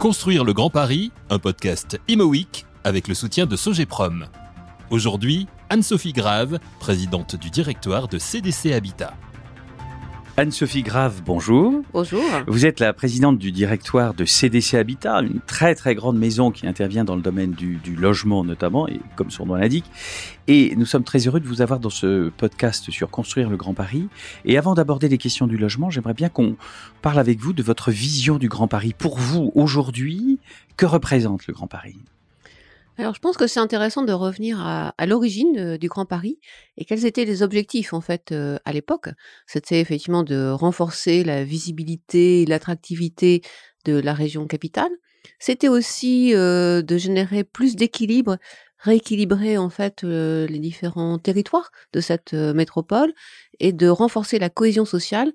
Construire le Grand Paris, un podcast Imo avec le soutien de Sogeprom. Aujourd'hui, Anne-Sophie Grave, présidente du directoire de CDC Habitat. Anne-Sophie Grave, bonjour. Bonjour. Vous êtes la présidente du directoire de CDC Habitat, une très très grande maison qui intervient dans le domaine du, logement notamment, et comme son nom l'indique. Et nous sommes très heureux de vous avoir dans ce podcast sur Construire le Grand Paris. Et avant d'aborder les questions du logement, j'aimerais bien qu'on parle avec vous de votre vision du Grand Paris. Pour vous, aujourd'hui, que représente le Grand Paris? Alors, je pense que c'est intéressant de revenir à, l'origine du Grand Paris et quels étaient les objectifs en fait à l'époque. C'était effectivement de renforcer la visibilité et l'attractivité de la région capitale. C'était aussi de générer plus d'équilibre, rééquilibrer en fait les différents territoires de cette métropole et de renforcer la cohésion sociale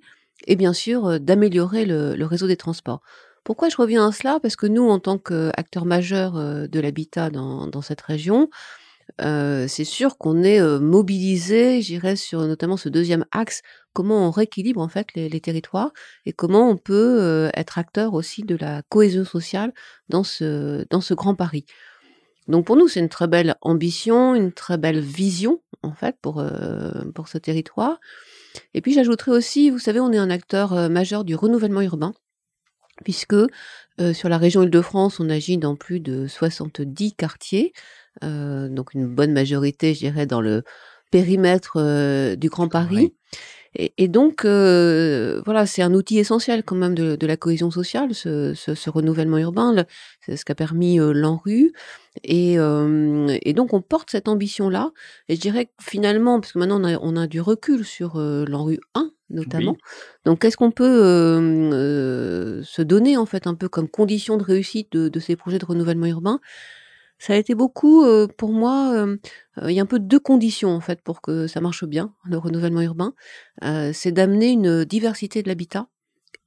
et bien sûr d'améliorer le réseau des transports. Pourquoi je reviens à cela? Parce que nous, en tant qu'acteurs majeurs de l'habitat dans, cette région, c'est sûr qu'on est mobilisé, j'irais, sur notamment ce deuxième axe, comment on rééquilibre en fait les, territoires et comment on peut être acteur aussi de la cohésion sociale dans ce, dans ce grand Paris. Donc pour nous, c'est une très belle ambition, une très belle vision en fait pour, pour ce territoire. Et puis j'ajouterais aussi, vous savez, on est un acteur majeur du renouvellement urbain puisque sur la région Île-de-France, on agit dans plus de 70 quartiers, donc une bonne majorité, je dirais, dans le périmètre du Grand Paris. Et, donc, voilà, c'est un outil essentiel quand même de, la cohésion sociale, ce, renouvellement urbain. C'est ce qu'a permis l'ANRU. Et, et, donc, on porte cette ambition-là. Et je dirais que finalement, parce que maintenant, on a, on a du recul sur l'ANRU 1, notamment. Donc, qu'est-ce qu'on peut se donner, en fait, un peu comme condition de réussite de, ces projets de renouvellement urbain? Ça a été beaucoup, pour moi, il y a un peu deux conditions, en fait, pour que ça marche bien, le renouvellement urbain. c'est d'amener une diversité de l'habitat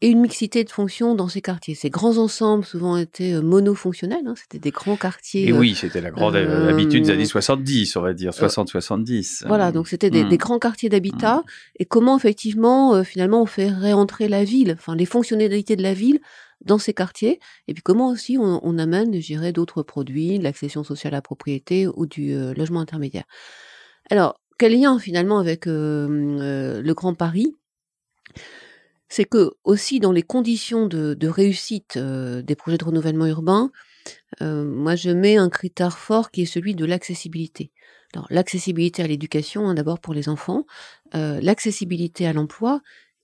et une mixité de fonctions dans ces quartiers. Ces grands ensembles souvent étaient euh, monofonctionnels, hein, c'était des grands quartiers. Et oui, c'était la grande euh, habitude des années 70, on va dire, 60-70. Voilà, donc c'était des, hmm. grands quartiers d'habitat. Hmm. Et comment effectivement, euh, finalement, on fait réentrer la ville, enfin les fonctionnalités de la ville dans ces quartiers, et puis comment aussi on, amène, je d'autres produits, l'accession sociale à la propriété ou du logement intermédiaire. Alors, quel lien finalement avec le Grand Paris? C'est que aussi dans les conditions de, réussite des projets de renouvellement urbain, moi je mets un critère fort qui est celui de l'accessibilité. L'accessibilité à l'éducation, hein, d'abord pour les enfants, l'accessibilité à l'emploi,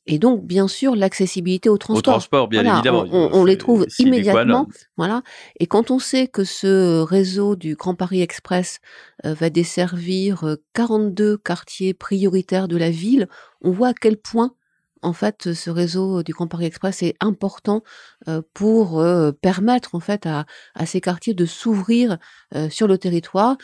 et donc bien sûr l'accessibilité au transport. Au transport, bien évidemment. On, les trouve immédiatement, voilà. Et quand on sait que ce réseau du Grand Paris Express va desservir 42 quartiers prioritaires de la ville, on voit à quel point en fait, ce réseau du Grand Paris Express est important pour permettre en fait à, ces quartiers de s'ouvrir sur le territoire.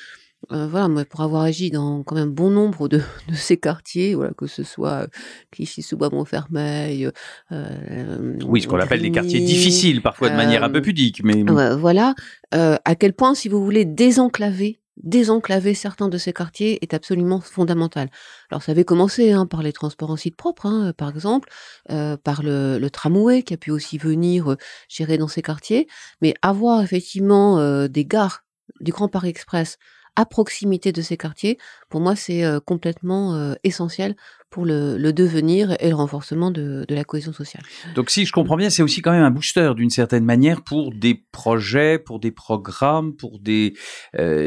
Voilà, moi, pour avoir agi dans quand même bon nombre de, ces quartiers, voilà, que ce soit Clichy-sous-Bois-Montfermeil. oui, ce qu'on appelle des quartiers difficiles, parfois de manière un peu pudique, mais voilà, à quel point, si vous voulez désenclaver désenclaver certains de ces quartiers est absolument fondamental. Alors ça avait commencé hein, par les transports en site propre, hein, par exemple, euh, par le, tramway qui a pu aussi venir euh, gérer dans ces quartiers, mais avoir effectivement euh, des gares du Grand Paris Express à proximité de ces quartiers, pour moi, c'est complètement essentiel pour le, devenir et le renforcement de, la cohésion sociale. Donc, si je comprends bien, c'est aussi quand même un booster d'une certaine manière pour des projets, pour des programmes, pour des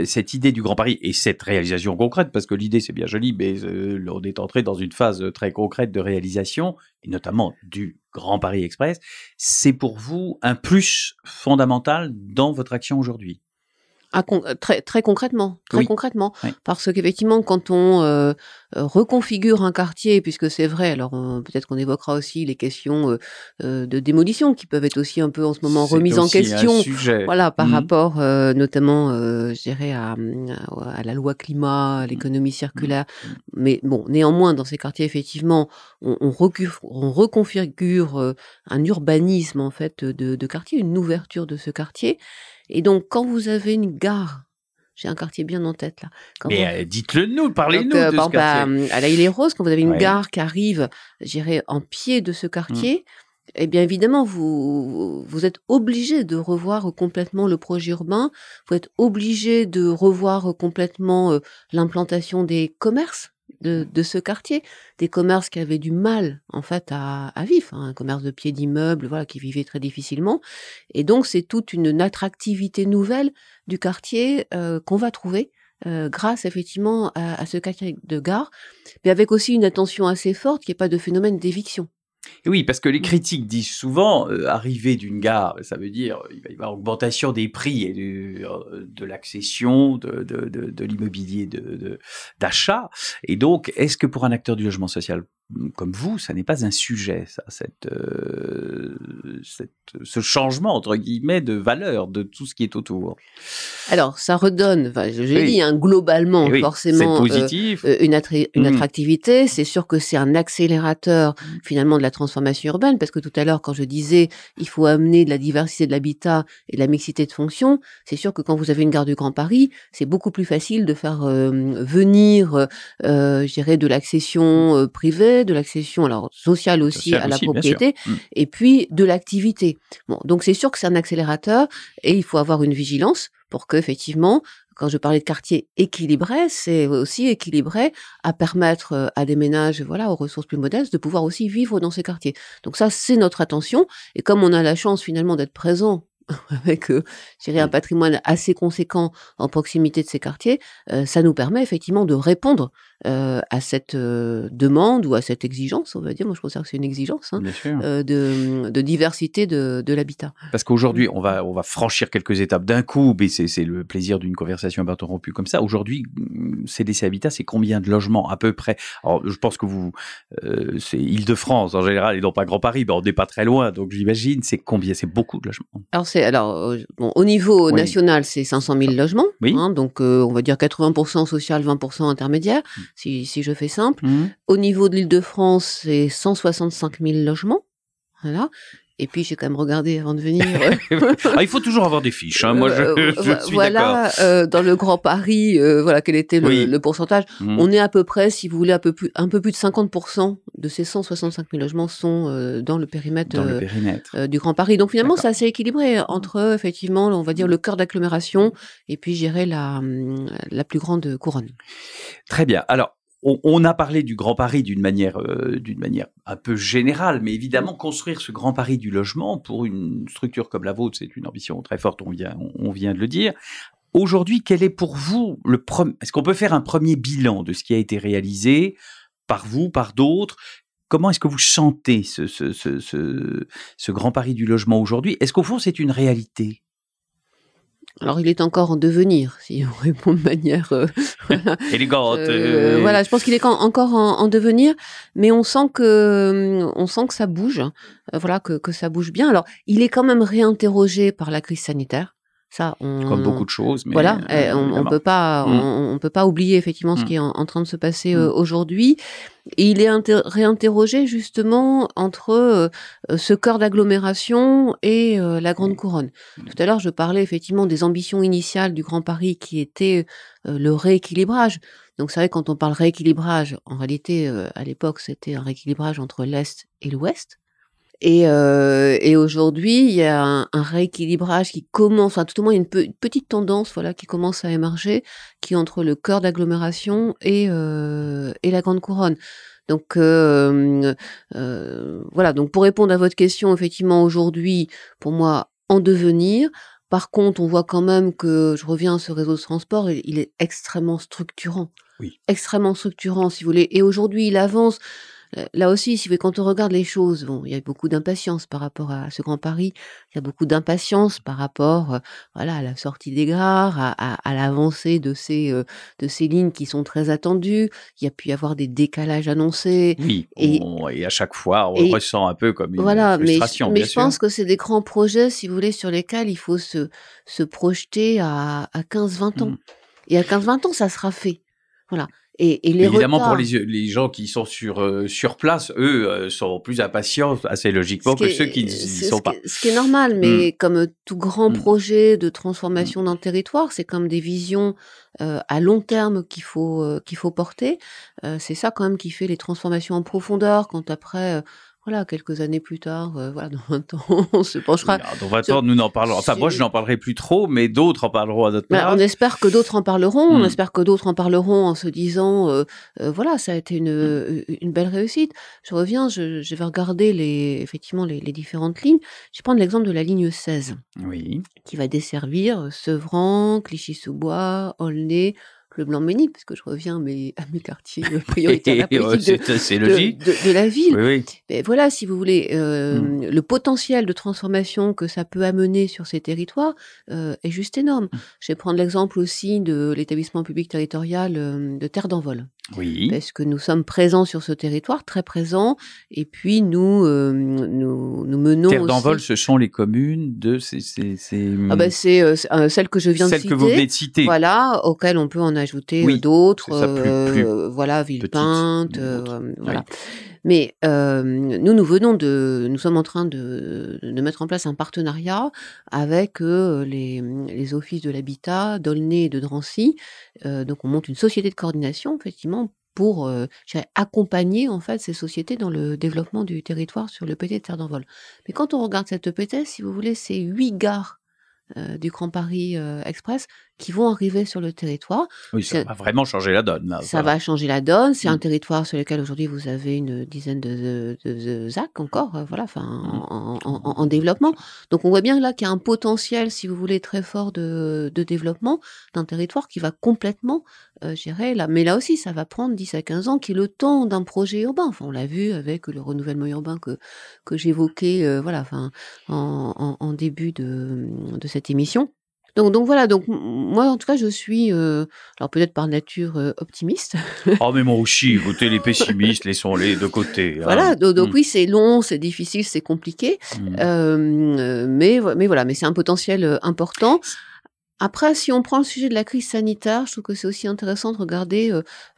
cette idée du Grand Paris et cette réalisation concrète, parce que l'idée c'est bien joli, mais on est entré dans une phase très concrète de réalisation, et notamment du Grand Paris Express. C'est pour vous un plus fondamental dans votre action aujourd'hui? Ah, euh, très, très concrètement, très concrètement, parce qu'effectivement, quand on euh, euh, reconfigure un quartier, puisque c'est vrai, alors peut-être qu'on évoquera aussi les questions de démolition qui peuvent être aussi un peu en ce moment remises en question, voilà, par mmh. rapport notamment, je dirais, à, à, la loi climat, à mmh. l'économie mmh. circulaire. Mais bon, néanmoins, dans ces quartiers, effectivement, on, on, on reconfigure un urbanisme en fait de, de quartier, une ouverture de ce quartier. Et donc, quand vous avez une gare, j'ai un quartier bien en tête là. Mais euh, dites-le nous, parlez-nous euh, de ce quartier. À, la Île-et-Rose, quand vous avez une gare qui arrive, j'irai en pied de ce quartier, eh bien évidemment, vous, vous êtes obligé de revoir complètement le projet urbain, vous êtes obligé de revoir complètement l'implantation des commerces de, de, ce quartier, des commerces qui avaient du mal en fait à, à vivre, hein, un commerce de pieds d'immeubles, voilà, qui vivait très difficilement. Et donc c'est toute une attractivité nouvelle du quartier euh, qu'on va trouver. Euh, grâce effectivement à, à, ce quartier de gare, mais avec aussi une attention assez forte qu'il n'y ait pas de phénomène d'éviction. Oui, parce que les critiques disent souvent, euh, arrivée d'une gare, ça veut dire il va y avoir augmentation des prix et de, euh, de l'accession, de, de, de, de l'immobilier d'achat. Et donc, est-ce que pour un acteur du logement social comme vous, ça n'est pas un sujet, ça, cette, euh, cette, ce changement entre guillemets de valeur de tout ce qui est autour. Alors, ça redonne, enfin, je, oui. dit, hein, globalement, oui, forcément, positif. Euh, une, attri une mmh. attractivité. C'est sûr que c'est un accélérateur finalement de la transformation urbaine, parce que tout à l'heure, quand je disais, il faut amener de la diversité de l'habitat et de la mixité de fonctions, c'est sûr que quand vous avez une gare du Grand Paris, c'est beaucoup plus facile de faire euh, venir, euh, je dirais, de l'accession euh, de l'accession alors sociale aussi à la aussi, propriété, mmh. et puis de l'activité. Bon, donc c'est sûr que c'est un accélérateur et il faut avoir une vigilance pour que effectivement, quand je parlais de quartier équilibré, c'est aussi équilibré à permettre à des ménages, voilà, aux ressources plus modestes, de pouvoir aussi vivre dans ces quartiers. Donc ça, c'est notre attention. Et comme on a la chance finalement d'être présent avec euh, un patrimoine assez conséquent en proximité de ces quartiers, euh, ça nous permet effectivement de répondre euh, à cette euh, demande ou à cette exigence, on va dire, moi je considère que c'est une exigence, hein, euh, de, de, diversité de, de l'habitat. Parce qu'aujourd'hui, on va, on va franchir quelques étapes d'un coup, mais c'est le plaisir d'une conversation interrompue comme ça. Aujourd'hui, CDC Habitat, c'est combien de logements à peu près? Alors, je pense que vous, c'est Île-de-France en général et non pas Grand Paris, mais on n'est pas très loin, donc j'imagine, c'est combien? C'est beaucoup de logements. Alors, c'est alors bon, au niveau oui. national, c'est 500 000 logements, oui. hein, donc on va dire 80% social, 20% intermédiaire. Mmh si, si, je fais simple. Mmh. Au niveau de l'Île-de-France, c'est 165 000 logements. Voilà. Et puis j'ai quand même regardé avant de venir. ah, il faut toujours avoir des fiches. Hein. Moi, je, je suis voilà, euh, dans le Grand Paris, euh, voilà quel était le, oui. le pourcentage. Mmh. On est à peu près, si vous voulez, un peu plus, un peu plus de 50% de ces 165 000 logements sont euh, dans le périmètre, dans le périmètre. Euh, du Grand Paris. Donc finalement, c'est assez équilibré entre effectivement, on va dire le cœur d'agglomération et puis gérer la la plus grande couronne. Très bien. Alors on, a parlé du Grand Paris d'une manière, euh, manière un peu générale, mais évidemment, construire ce Grand Paris du logement pour une structure comme la vôtre, c'est une ambition très forte, on vient, on, vient de le dire. Aujourd'hui, quel est pour vous le premier, est-ce qu'on peut faire un premier bilan de ce qui a été réalisé par vous, par d'autres? Comment est-ce que vous sentez ce, ce, ce, ce Grand Paris du logement aujourd'hui? Est-ce qu'au fond, c'est une réalité? Alors, il est encore en devenir, si on répond de manière euh, voilà. élégante. Euh, voilà, je pense qu'il est encore en, en, devenir, mais on sent que on sent que ça bouge, euh, voilà, que, que ça bouge bien. Alors, il est quand même réinterrogé par la crise sanitaire. Ça, on, comme beaucoup de choses. Mais voilà, euh, on, on peut pas, mmh. on, on, peut pas oublier effectivement mmh. ce qui est en, en, train de se passer euh, mmh. aujourd'hui. Et il est réinterrogé justement entre euh, ce cœur d'agglomération et euh, la Grande Couronne. Tout à l'heure, je parlais effectivement des ambitions initiales du Grand Paris qui étaient euh, le rééquilibrage. Donc c'est vrai quand on parle rééquilibrage, en réalité à l'époque c'était un rééquilibrage entre l'est et l'ouest. Et, euh, et aujourd'hui, il y a un, un, rééquilibrage qui commence, enfin tout au moins une, pe une, petite tendance, voilà, qui commence à émerger, qui est entre le cœur d'agglomération et, euh, et la grande couronne. Donc euh, voilà. Donc pour répondre à votre question, effectivement, aujourd'hui, pour moi, en devenir. Par contre, on voit quand même que je reviens à ce réseau de transport, il, il est extrêmement structurant, oui. extrêmement structurant, si vous voulez. Et aujourd'hui, il avance là aussi, si vous, quand on regarde les choses, bon, il y a beaucoup d'impatience par rapport à ce Grand Paris. Il y a beaucoup d'impatience par rapport, euh, voilà, à la sortie des gares, à, à, à l'avancée de ces euh, de ces lignes qui sont très attendues. Il y a pu y avoir des décalages annoncés. Oui. Et, on, et à chaque fois, on et, ressent un peu comme une voilà, frustration. Mais, mais je sûr. pense que c'est des grands projets, si vous voulez, sur lesquels il faut se se projeter à, à 15-20 ans. Mmh. Et à 15-20 ans, ça sera fait. Voilà. Et, et les évidemment, retards, pour les, les, gens qui sont sur, euh, sur place, eux euh, sont plus impatients, assez logiquement, que est, ceux qui n'y sont ce pas. Qui, ce qui est normal, mais mmh. comme tout grand mmh. projet de transformation mmh. d'un territoire, c'est comme des visions euh, à long terme qu'il faut, qu'il faut porter. c'est ça quand même qui fait les transformations en profondeur, quand après voilà, quelques années plus tard, euh, voilà, dans 20 ans, on se penchera. dans 20 ans, nous n'en parlerons. Enfin, moi, je n'en parlerai plus trop, mais d'autres en parleront à notre bah, place. on espère que d'autres en parleront. On hmm. espère que d'autres en parleront en se disant, euh, euh, voilà, ça a été une, hmm. une belle réussite. Je reviens, je, je vais regarder les, effectivement les, les différentes lignes. Je vais prendre l'exemple de la ligne 16. Oui. Qui va desservir Sevran, Clichy-sous-Bois, Aulnay, le Blanc-Ménil, parce que je reviens à mes, à mes quartiers prioritaires de, de, de, la ville. Mais voilà, si vous voulez, euh, mmh. le potentiel de transformation que ça peut amener sur ces territoires euh, est juste énorme. Mmh. Je vais prendre l'exemple aussi de l'établissement public territorial euh, de Terre d'Envol. Oui. Parce que nous sommes présents sur ce territoire, très présents, et puis nous, euh, nous, nous, menons. Terre d'envol, ce sont les communes de ces. ces, ces... Ah ben c'est euh, euh, celles que je viens de citer. Celles que vous venez de citer. Voilà, auxquelles on peut en ajouter d'autres. Euh, voilà, Villepinte, voilà. Mais nous, nous venons de, nous sommes en train de, mettre en place un partenariat avec les, les, offices de l'habitat d'Aulnay et de Drancy. Donc, on monte une société de coordination, effectivement, pour accompagner en fait ces sociétés dans le développement du territoire sur le PT de Terre d'Envol. Mais quand on regarde cette EPT, si vous voulez, c'est huit gares euh, du Grand Paris euh, Express qui vont arriver sur le territoire. Oui, ça va vraiment changer la donne. ça va changer la donne. C'est un mmh. territoire sur lequel aujourd'hui vous avez une dizaine de, de, ZAC encore, euh, voilà, enfin, mmh. en, développement. Donc on voit bien là qu'il y a un potentiel, si vous voulez, très fort de, développement d'un territoire qui va complètement gérer là. Mais là aussi, ça va prendre 10 à 15 ans, qui est le temps d'un projet urbain. Enfin, on l'a vu avec le renouvellement urbain que, que j'évoquais, voilà, enfin, en, début de, de cette émission. Donc, donc voilà, donc moi en tout cas je suis, euh, alors peut-être par nature euh, optimiste. oh mais moi aussi, écoutez les pessimistes, laissons-les de côté. Hein. Voilà, donc, mmh. oui c'est long, c'est difficile, c'est compliqué, mmh. euh, mais, mais voilà, mais c'est un potentiel important. Après, si on prend le sujet de la crise sanitaire, je trouve que c'est aussi intéressant de regarder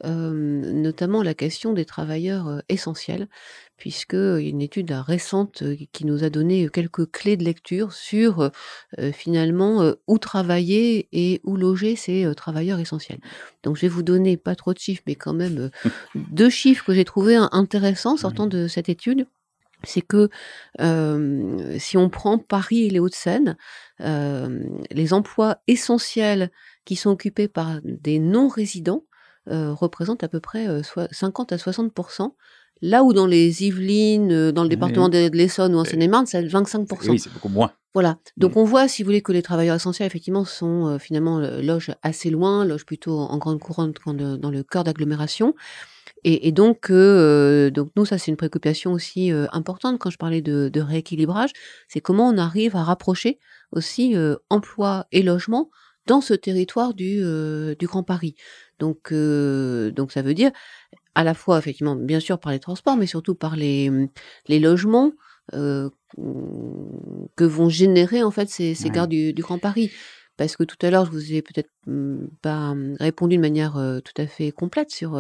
notamment la question des travailleurs essentiels puisque y a une étude récente qui nous a donné quelques clés de lecture sur finalement où travailler et où loger ces travailleurs essentiels. Donc je vais vous donner pas trop de chiffres, mais quand même deux chiffres que j'ai trouvé intéressants sortant de cette étude. C'est que si on prend Paris et les Hauts-de-Seine, les emplois essentiels qui sont occupés par des non-résidents représentent à peu près 50 à 60% Là où dans les Yvelines, euh, dans le département de l'Essonne ou en Seine-et-Marne, c'est 25%. Oui, c'est beaucoup moins. Voilà. Donc mmh. on voit, si vous voulez, que les travailleurs essentiels, effectivement, sont euh, finalement euh, logent assez loin, logent plutôt en grande couronne dans le cœur d'agglomération. Et, donc, donc nous, ça c'est une préoccupation aussi importante quand je parlais de, rééquilibrage, c'est comment on arrive à rapprocher aussi emploi et logement dans ce territoire du, du Grand Paris. Donc, donc ça veut dire à la fois, effectivement, bien sûr par les transports, mais surtout par les, les logements euh, que vont générer en fait ces, ces gares du, Grand Paris. Parce que tout à l'heure, je vous ai peut-être mmh, pas mmh, répondu de manière tout à fait complète sur,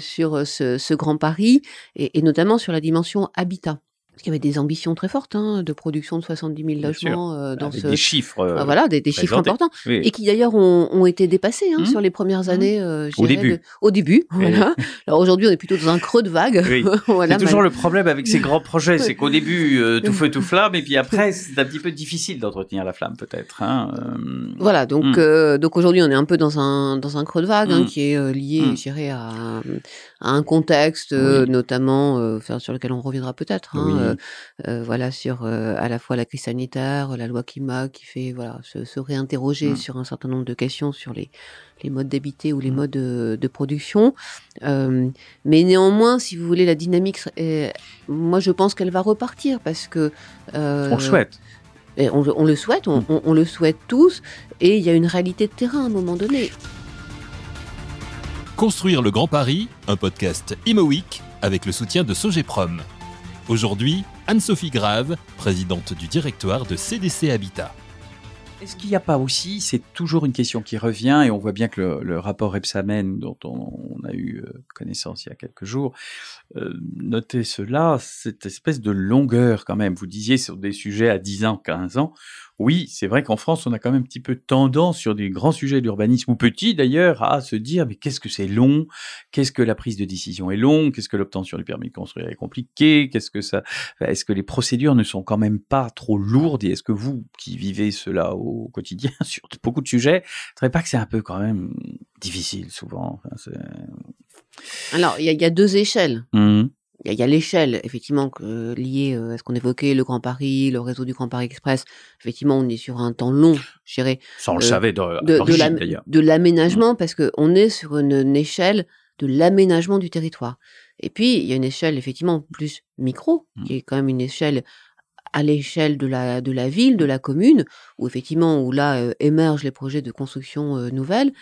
sur ce, Grand Paris, et, notamment sur la dimension habitat. Parce qu'il y avait des ambitions très fortes hein, de production de 70 000 logements euh, dans ce... des chiffres. Euh, voilà, des, chiffres importants et qui d'ailleurs ont, été dépassés hein, mmh. sur les premières mmh. années. Euh, au début. au début, voilà. Alors aujourd'hui, on est plutôt dans un creux de vague. voilà, c'est toujours le problème avec ces grands projets, c'est qu'au début, tout feu tout flamme, et puis après, c'est un petit peu difficile d'entretenir la flamme, peut-être. Hein, voilà, donc mmh. donc aujourd'hui, on est un peu dans un dans un creux de vague qui est lié, je dirais, à, à un contexte, notamment sur lequel on reviendra peut-être. Hein, euh, euh, voilà, sur euh, à la fois la crise sanitaire, la loi climat qui fait voilà se, réinterroger mmh. sur un certain nombre de questions sur les, les modes d'habiter ou les mmh. modes de, production. mais néanmoins, si vous voulez, la dynamique, moi je pense qu'elle va repartir parce que on le souhaite. On, le souhaite, mmh. on, le souhaite tous, et il y a une réalité de terrain à un moment donné. Construire le Grand Paris, un podcast Imo avec le soutien de Sogeprom. Aujourd'hui, Anne-Sophie Grave, présidente du directoire de CDC Habitat. Est-ce qu'il n'y a pas aussi, c'est toujours une question qui revient, et on voit bien que le, rapport Epsamen, dont on, a eu euh, connaissance il y a quelques jours, euh, notait cela, cette espèce de longueur quand même. Vous disiez sur des sujets à 10 ans, 15 ans, oui, c'est vrai qu'en France, on a quand même un petit peu tendance sur des grands sujets d'urbanisme, ou petits d'ailleurs, à se dire, mais qu'est-ce que c'est long? Qu'est-ce que la prise de décision est longue? Qu'est-ce que l'obtention du permis de construire est compliqué Qu'est-ce que ça Est-ce que les procédures ne sont quand même pas trop lourdes? Et est-ce que vous, qui vivez cela au quotidien sur beaucoup de sujets, ne trouvez pas que c'est un peu quand même difficile souvent? Enfin, Alors, il y, y, a deux échelles. Mmh il y a, l'échelle, effectivement, que, liée à ce qu'on évoquait, le Grand Paris, le réseau du Grand Paris Express. Effectivement, on est sur un temps long, je dirais. Ça, on le savait de, de l'aménagement, parce qu'on est sur une, échelle de l'aménagement du territoire. Et puis, il y a une échelle, effectivement, plus micro, mmh. qui est quand même une échelle à l'échelle de la, de la ville, de la commune, où effectivement, où là émergent les projets de construction nouvelles,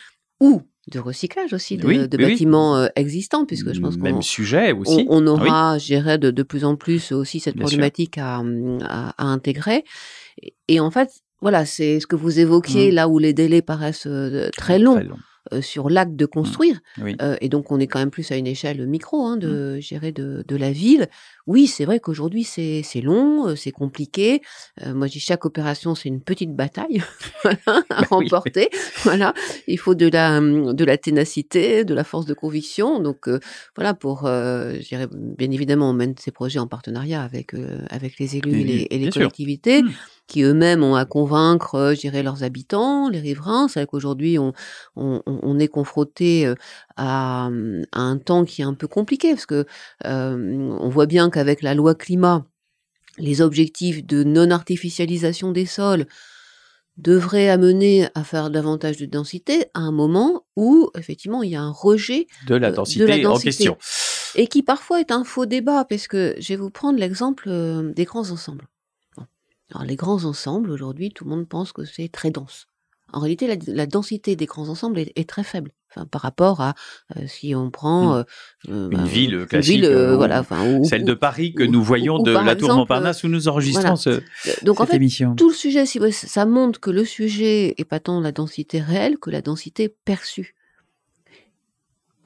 ou de recyclage aussi de, bâtiments euh, existants, puisque je pense qu'on même sujet aussi. On, ah aura, gérer de, de, plus en plus aussi cette problématique à, à, intégrer. Et, en fait, voilà, c'est ce que vous évoquiez mmh. là où les délais paraissent euh, très longs. Euh, sur l'acte de mmh. construire. et donc, on est quand même plus à une échelle micro hein, de mmh. gérer de, de, la ville. Oui, c'est vrai qu'aujourd'hui, c'est long, c'est compliqué. moi, je dis chaque opération, c'est une petite bataille à bah remporter. Voilà, il faut de la, mmh, de la ténacité, de la force de conviction. Donc, voilà, pour, bien évidemment, on mène ces projets en partenariat avec, avec les élus et les, et les collectivités qui eux-mêmes ont à convaincre, euh, je dirais, leurs habitants, les riverains. C'est vrai qu'aujourd'hui, on, on, on, est confronté euh, à, à, un temps qui est un peu compliqué, parce que euh, on voit bien qu'avec la loi climat, les objectifs de non-artificialisation des sols devraient amener à faire davantage de densité à un moment où, effectivement, il y a un rejet de la densité, en question. Et qui parfois est un faux débat, parce que je vais vous prendre l'exemple des grands ensembles. Alors les grands ensembles, aujourd'hui, tout le monde pense que c'est très dense. En réalité, la, densité des grands ensembles est, très faible. Enfin, par rapport à euh, si on prend euh, euh, une ville classique, voilà, celle de Paris que nous voyons de la Tour Montparnasse où nous enregistrons ce, Donc, en fait, émission. Tout le sujet, si ça montre que le sujet est pas tant la densité réelle que la densité perçue.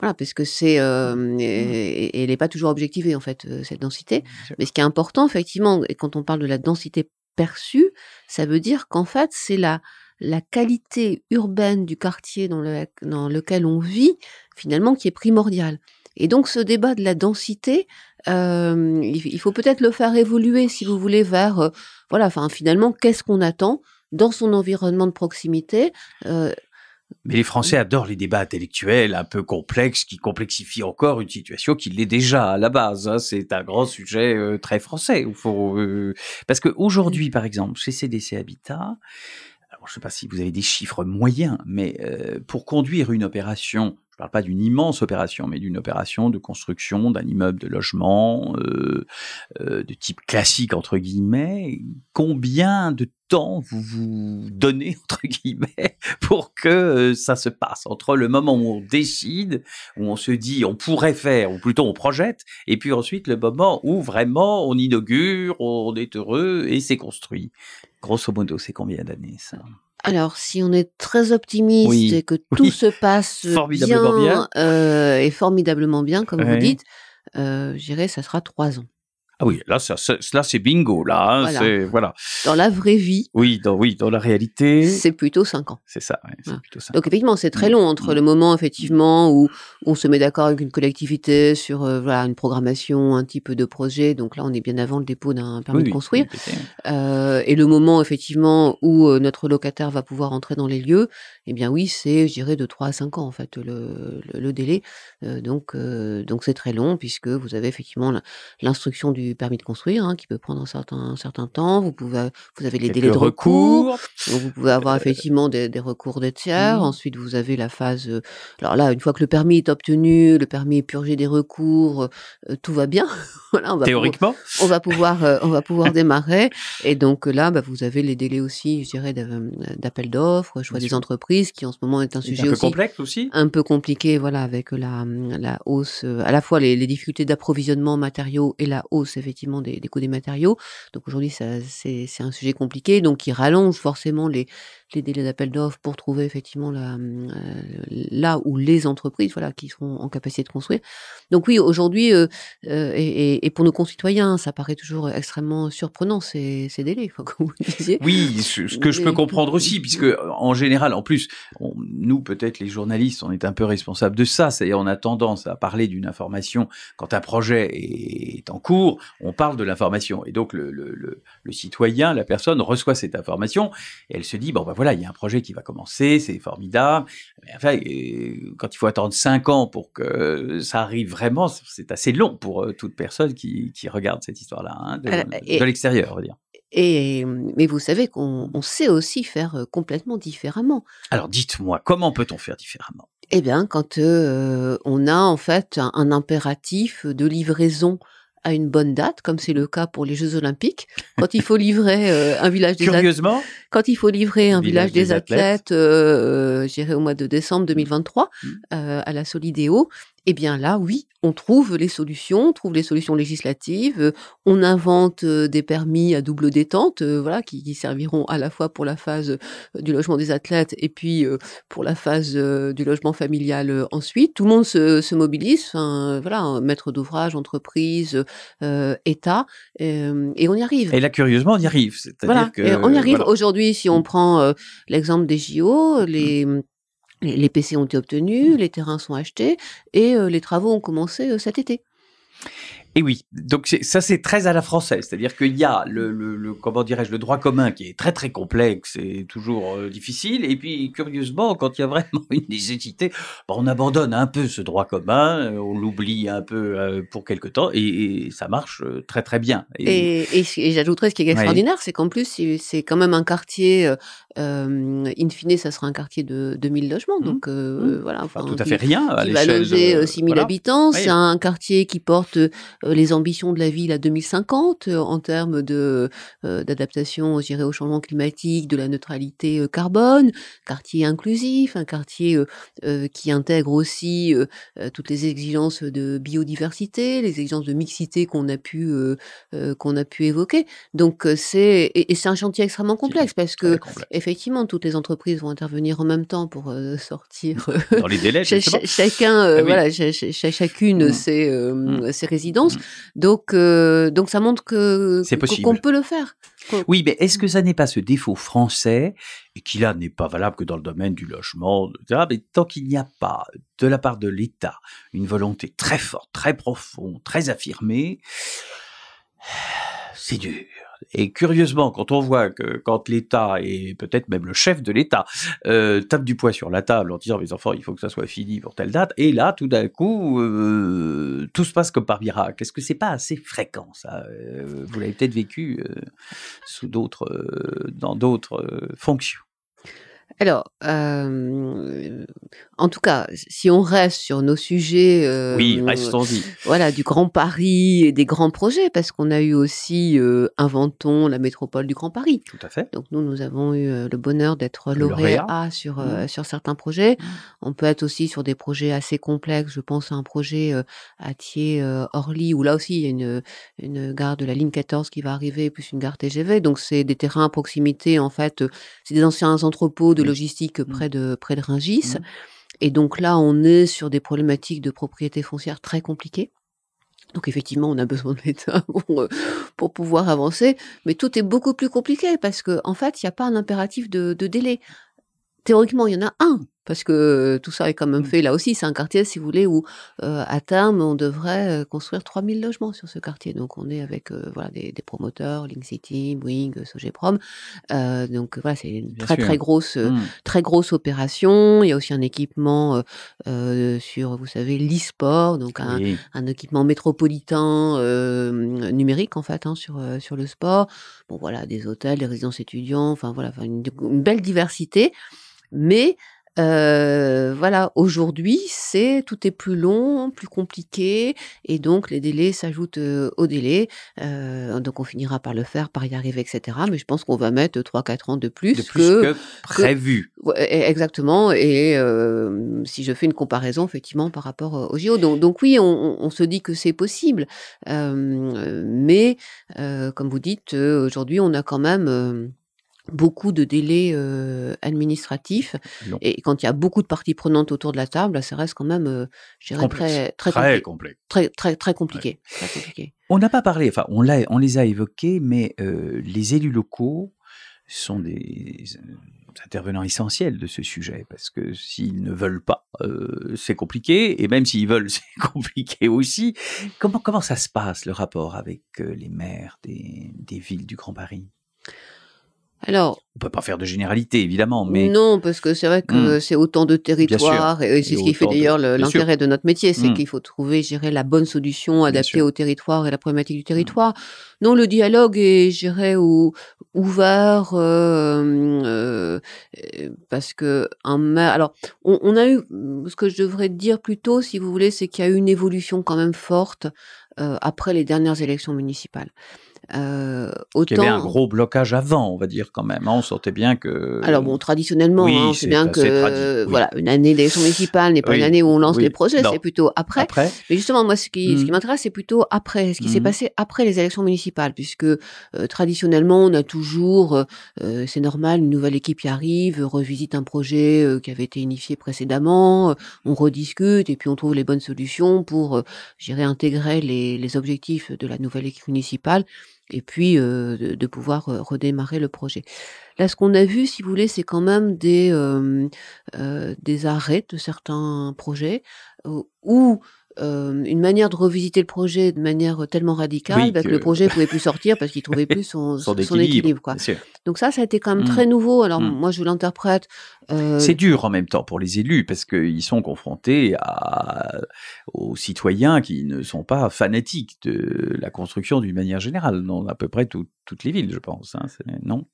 Voilà, parce que c'est, mmh. et, elle n'est pas toujours objectivée en fait cette densité. Mais ce qui est important effectivement, et quand on parle de la densité perçu, ça veut dire qu'en fait, c'est la, la qualité urbaine du quartier dans, le, dans lequel on vit, finalement, qui est primordiale. Et donc, ce débat de la densité, euh, il, faut peut-être le faire évoluer, si vous voulez, vers, euh, voilà, finalement, qu'est-ce qu'on attend dans son environnement de proximité euh, mais les Français adorent les débats intellectuels un peu complexes qui complexifient encore une situation qui l'est déjà à la base. Hein. C'est un grand sujet euh, très français. Faut, euh, parce qu'aujourd'hui, par exemple, chez CDC Habitat, alors je ne sais pas si vous avez des chiffres moyens, mais euh, pour conduire une opération je ne parle pas d'une immense opération, mais d'une opération de construction d'un immeuble de logement euh, euh, de type classique, entre guillemets. Combien de temps vous vous donnez, entre guillemets, pour que euh, ça se passe entre le moment où on décide, où on se dit on pourrait faire, ou plutôt on projette, et puis ensuite le moment où vraiment on inaugure, on est heureux et c'est construit. Grosso modo, c'est combien d'années ça? Alors, si on est très optimiste et que tout se passe bien, euh, et formidablement bien, comme vous dites, euh, je dirais ça sera trois ans. Ah oui, là, ça, là c'est bingo, là. Hein, voilà. voilà. Dans la vraie vie. Oui, dans, oui, dans la réalité. C'est plutôt cinq ans. C'est ça, ouais, plutôt Donc effectivement, c'est très mm. long entre mm. le moment effectivement où on se met d'accord avec une collectivité sur euh, voilà une programmation, un type de projet. Donc là, on est bien avant le dépôt d'un permis de construire. euh, et le moment effectivement où euh, notre locataire va pouvoir entrer dans les lieux, eh bien oui, c'est, je dirais, de trois à cinq ans en fait le, le, délai. Euh, donc donc c'est très long puisque vous avez effectivement l'instruction du permis de construire, hein, qui peut prendre un certain, un certain temps. Vous pouvez, vous avez les délais de recours. vous pouvez avoir euh, effectivement des, des recours des tiers. Mmh. Ensuite, vous avez la phase. Euh, alors là, une fois que le permis est obtenu, le permis est purgé des recours, euh, tout va bien. voilà, on va Théoriquement, pouvoir, on va pouvoir, on va pouvoir démarrer. Et donc là, bah, vous avez les délais aussi, je dirais, d'appel d'offres, choix des entreprises, qui en ce moment est un sujet un peu complexe aussi, un peu compliqué, voilà, avec la, la hausse, à la fois les, les difficultés d'approvisionnement matériaux et la hausse effectivement des, coûts des matériaux. Donc aujourd'hui, c'est un sujet compliqué, donc qui rallonge forcément les, les délais d'appel d'offres pour trouver effectivement la, là où les entreprises, voilà, qui seront en capacité de construire. Donc oui, aujourd'hui, et, et, pour nos concitoyens, ça paraît toujours extrêmement surprenant ces, ces délais, comme vous disiez. Oui, ce, que je peux comprendre aussi, puisque en général, en plus, nous peut-être les journalistes, on est un peu responsables de ça, c'est-à-dire on a tendance à parler d'une information quand un projet est en cours, on parle de l'information, et donc le, le, le, citoyen, la personne reçoit cette information et elle se dit bon ben voilà, il y a un projet qui va commencer, c'est formidable. Mais enfin, quand il faut attendre cinq ans pour que ça arrive vraiment, c'est assez long pour euh, toute personne qui, qui regarde cette histoire-là hein, de, l'extérieur, on va dire. Et, mais vous savez qu'on sait aussi faire euh, complètement différemment. Alors dites-moi, comment peut-on faire différemment? Eh bien, quand euh, on a en fait un, impératif de livraison à une bonne date, comme c'est le cas pour les Jeux Olympiques, quand il faut livrer euh, un village des Curieusement, quand il faut livrer un village, des, athlètes, euh, au mois de décembre 2023 mmh. à la Solidéo, eh bien là, oui, on trouve les solutions, on trouve les solutions législatives, euh, on invente euh, des permis à double détente, euh, voilà, qui, serviront à la fois pour la phase du logement des athlètes et puis pour la phase du logement familial ensuite. Tout le monde se, mobilise, voilà, maître d'ouvrage, entreprise, État, et on y arrive. Et là, curieusement, on y arrive. Voilà, que, on y arrive. Aujourd'hui, si on mmh. prend l'exemple des JO, les mmh les PC ont été obtenus, les terrains sont achetés et les travaux ont commencé cet été. Et oui, donc ça c'est très à la française, c'est-à-dire qu'il y a le, le, comment dirais-je le droit commun qui est très très complexe et toujours euh, difficile, et puis curieusement quand il y a vraiment une nécessité, bah, on abandonne un peu ce droit commun, euh, on l'oublie un peu euh, pour quelque temps, et, ça marche très très bien. Et, et, j'ajouterais ce qui est extraordinaire, c'est qu'en plus c'est quand même un quartier in fine, ça sera un quartier de 2000 logements. Mmh. Donc mmh. voilà, enfin, tout à fait rien à qui va loger 6000 habitants. C'est un quartier qui porte les ambitions de la ville à 2050 en termes de d'adaptation, je dirais, au changement climatique, de la neutralité carbone, quartier inclusif, un quartier qui intègre aussi toutes les exigences de biodiversité, les exigences de mixité qu'on a pu qu'on a pu évoquer. Donc c'est et, c'est un chantier extrêmement complexe parce que effectivement, toutes les entreprises vont intervenir en même temps pour euh, sortir. Euh, Dans les délais, chacun, euh, ah voilà, chacune mmh. ses, mmh. ses, résidences. Mmh. Donc, donc ça montre que qu'on peut le faire. Oui, mais est-ce que ça n'est pas ce défaut français et qui là n'est pas valable que dans le domaine du logement, mais tant qu'il n'y a pas de la part de l'État une volonté très forte, très profonde, très affirmée, c'est dur. Et curieusement, quand on voit que quand l'État et peut-être même le chef de l'État euh, tape du poing sur la table en disant mes enfants, il faut que ça soit fini pour telle date, et là, tout d'un coup, euh, tout se passe comme par miracle. Est-ce que c'est pas assez fréquent ça euh, Vous l'avez peut-être vécu euh, sous d'autres, euh, dans d'autres fonctions? Alors, euh, en tout cas, si on reste sur nos sujets, euh, oui, restons-y. Voilà, du Grand Paris et des grands projets, parce qu'on a eu aussi euh, inventons la métropole du Grand Paris. Tout à fait. Donc nous, nous avons eu le bonheur d'être lauréat sur mmh. sur certains projets. Mmh. On peut être aussi sur des projets assez complexes. Je pense à un projet à Thiers-Orly où là aussi il y a une une gare de la ligne 14 qui va arriver, plus une gare TGV. Donc c'est des terrains à proximité. En fait, c'est des anciens entrepôts de logistique mmh. près de, près de Rungis. Mmh. Et donc là, on est sur des problématiques de propriété foncière très compliquées. Donc effectivement, on a besoin de l'État pour, euh, pour, pouvoir avancer, mais tout est beaucoup plus compliqué parce qu'en en fait, il n'y a pas un impératif de, de délai. Théoriquement, il y en a un, parce que tout ça est quand même mmh. fait là aussi. C'est un quartier, si vous voulez, où euh, à terme, on devrait construire 3000 logements sur ce quartier. Donc, on est avec voilà, des, des, promoteurs, Link City, Boeing, Sogeprom. Euh, donc, voilà, c'est une très, très grosse, mmh. très grosse opération. Il y a aussi un équipement sur, vous savez, l'e-sport, donc un, un, équipement métropolitain numérique, en fait, hein, sur, sur le sport. Bon, voilà, des hôtels, des résidences étudiants, enfin, voilà, une, une belle diversité. Mais euh, voilà, aujourd'hui, c'est tout est plus long, plus compliqué, et donc les délais s'ajoutent euh, aux délais. Euh, donc on finira par le faire, par y arriver, etc. Mais je pense qu'on va mettre 3-4 ans de plus, de plus que, prévu. E, exactement. Et si je fais une comparaison, effectivement, par rapport au JO. Donc, donc oui, on, on, se dit que c'est possible. mais, comme vous dites, aujourd'hui, on a quand même beaucoup de délais euh, administratifs. Long. Et quand il y a beaucoup de parties prenantes autour de la table, ça reste quand même, euh, je dirais, très, très, Très compli- très, très, très compliqué. Très compliqué. On n'a pas parlé, enfin, on, les a évoqués, mais euh, les élus locaux sont des euh, intervenants essentiels de ce sujet, parce que s'ils ne veulent pas, euh, c'est compliqué, et même s'ils veulent, c'est compliqué aussi. Comment, comment ça se passe, le rapport avec les maires des, des villes du Grand Paris? Alors, On peut pas faire de généralité, évidemment, mais Non, parce que c'est vrai que Hmm. c'est autant de territoires, et c'est ce qui fait de- d'ailleurs l'intérêt de notre métier, c'est Hmm. qu'il faut trouver, dirais, la bonne solution adaptée au territoire et la problématique du territoire. Non, le dialogue est, dirais, ou- ouvert, euh, euh, parce que un maire, alors, on, on a eu, ce que je devrais dire plutôt, si vous voulez, c'est qu'il y a eu une évolution quand même forte euh, après les dernières élections municipales. Euh, qu'il y avait un autant- gros blocage avant, on va dire quand même. hein. On sentait bien que. alors bon, traditionnellement, oui, hein, on sait c'est bien que tradi, oui. voilà, une année d'élection municipale n'est pas Oui, une année où on lance les projets, c'est plutôt après. après, Mais justement, moi, ce qui, ce qui Mhm. m'intéresse, c'est plutôt après, ce qui s'est Mhm. passé après les élections municipales, puisque euh, traditionnellement, on a toujours, euh, euh, c'est normal, une nouvelle équipe qui arrive, revisite un projet euh, qui avait été initié précédemment, euh, on rediscute et puis on trouve les bonnes solutions pour, dirais, intégrer les, les objectifs de la nouvelle équipe municipale et puis de, pouvoir redémarrer le projet. Là, ce qu'on a vu, si vous voulez, c'est quand même des, des arrêts de certains projets ou euh, une manière de revisiter le projet de manière tellement radicale Oui, bah, que... que- le projet pouvait plus sortir parce qu'il trouvait plus son, son son équilibre. équilibre. quoi. Donc ça, ça a été quand même Mm. très nouveau. Alors Mm. moi, je l'interprète. euh, C'est dur en même temps pour les élus parce qu'ils sont confrontés à, aux citoyens qui ne sont pas fanatiques de la construction d'une manière générale dans à peu près tout- toutes les villes, je pense. hein. Non?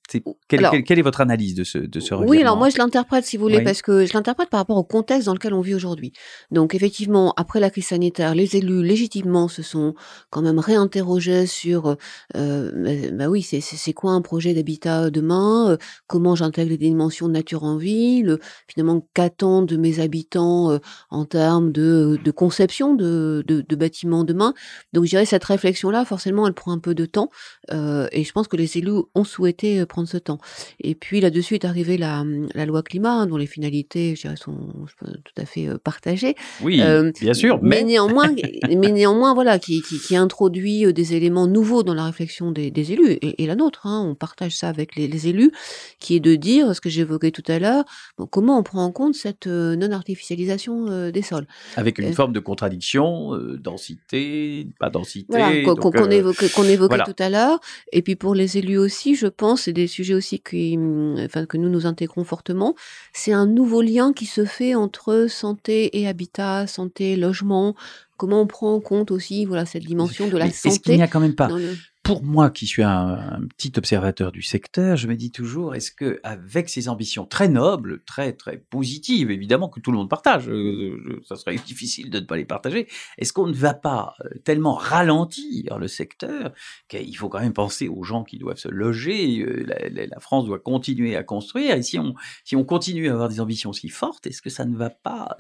Quelle, Alors- quelle- quelle est votre analyse de ce, de ce Oui, alors moi je l'interprète si vous voulez Oui. parce que je l'interprète par rapport au contexte dans lequel on vit aujourd'hui. Donc effectivement, après la crise sanitaire, les élus légitimement se sont quand même réinterrogés sur euh, bah, bah oui, c'est quoi un projet d'habitat demain, euh, comment j'intègre les dimensions de nature en ville, finalement qu'attendent de mes habitants euh, en termes de, de conception de, de, de bâtiments demain? Donc je dirais cette réflexion là, forcément, elle prend un peu de temps euh, et je pense que les élus ont souhaité euh, prendre ce temps. Et puis là-dessus est arrivée la, la loi climat, hein, dont les finalités, je dirais, sont je pense, tout à fait euh, partagées. Oui, Euh, bien sûr, mais, mais, néanmoins, mais néanmoins, voilà, qui, qui, qui introduit des éléments nouveaux dans la réflexion des, des élus et, et la nôtre. Hein, on partage ça avec les, les élus, qui est de dire ce que j'évoquais tout à l'heure. bon, comment on prend en compte cette non-artificialisation des sols avec une euh, forme de contradiction, euh, densité, pas densité. Voilà, qu'on évoquait, qu'on évoquait voilà. tout à l'heure. Et puis pour les élus aussi, je pense, c'est des sujets aussi qui, hum, enfin, que nous nous intégrons fortement. C'est un nouveau lien qui se fait entre santé et habitat, santé, logement. Comment on prend en compte aussi, voilà, cette dimension de la mais Est-ce qu'il santé n'y a quand même pas le- pour moi, qui suis un, petit observateur du secteur, je me dis toujours, est-ce que avec ces ambitions très nobles, très très positives, évidemment que tout le monde partage, euh, ça serait difficile de ne pas les partager, est-ce qu'on ne va pas euh, tellement ralentir le secteur qu'il faut quand même penser aux gens qui doivent se loger, euh, la, France doit continuer à construire, et si on continue à avoir des ambitions si fortes, est-ce que ça ne va pas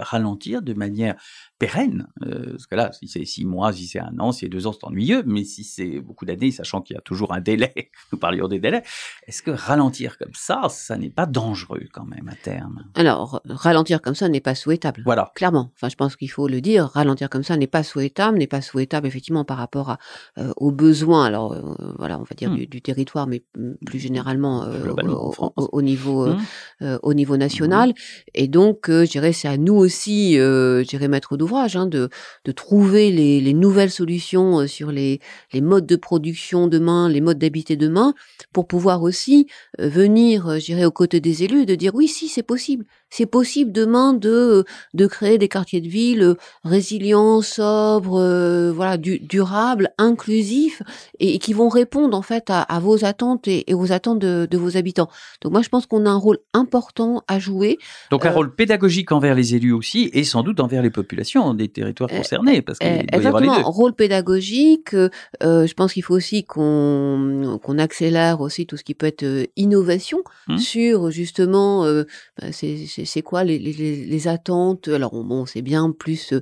ralentir de manière pérenne euh, Parce que là, si c'est six mois, si c'est un an, si c'est deux ans, c'est ennuyeux, mais si c'est beaucoup d'années, sachant qu'il y a toujours un délai, nous parlions des délais, est-ce que ralentir comme ça, ça n'est pas dangereux quand même à terme? Alors, ralentir comme ça n'est pas souhaitable. Voilà. Clairement, enfin, je pense qu'il faut le dire. Ralentir comme ça n'est pas souhaitable, n'est pas souhaitable effectivement par rapport à, euh, aux besoins. Alors, euh, voilà, on va dire Hmm. du, du territoire, mais mm, plus généralement au, au- au niveau Mmh. au niveau national. Et donc, je dirais, c'est à nous aussi, je dirais, maître hein, de, trouver les, les nouvelles solutions euh, sur les, les modes de production demain, les modes d'habiter demain, pour pouvoir aussi euh, venir, euh, je dirais, aux côtés des élus de dire oui, si, c'est possible. C'est possible demain de, de créer des quartiers de ville euh, résilients, sobres, euh, voilà, du, durables, inclusifs, et, et qui vont répondre en fait à, à vos attentes et, et aux attentes de, de vos habitants. Donc moi, je pense qu'on a un rôle important à jouer. Donc un Euh, rôle pédagogique envers les élus aussi, et sans doute envers les populations des territoires Euh, concernés, parce qu'il Euh, doit y avoir les exactement, deux. rôle pédagogique. euh, euh, je pense qu'il faut aussi qu'on qu'on accélère aussi tout ce qui peut être euh, innovation Mhm. sur justement euh, bah, ces c'est quoi les, les, les, attentes? Alors bon, c'est bien plus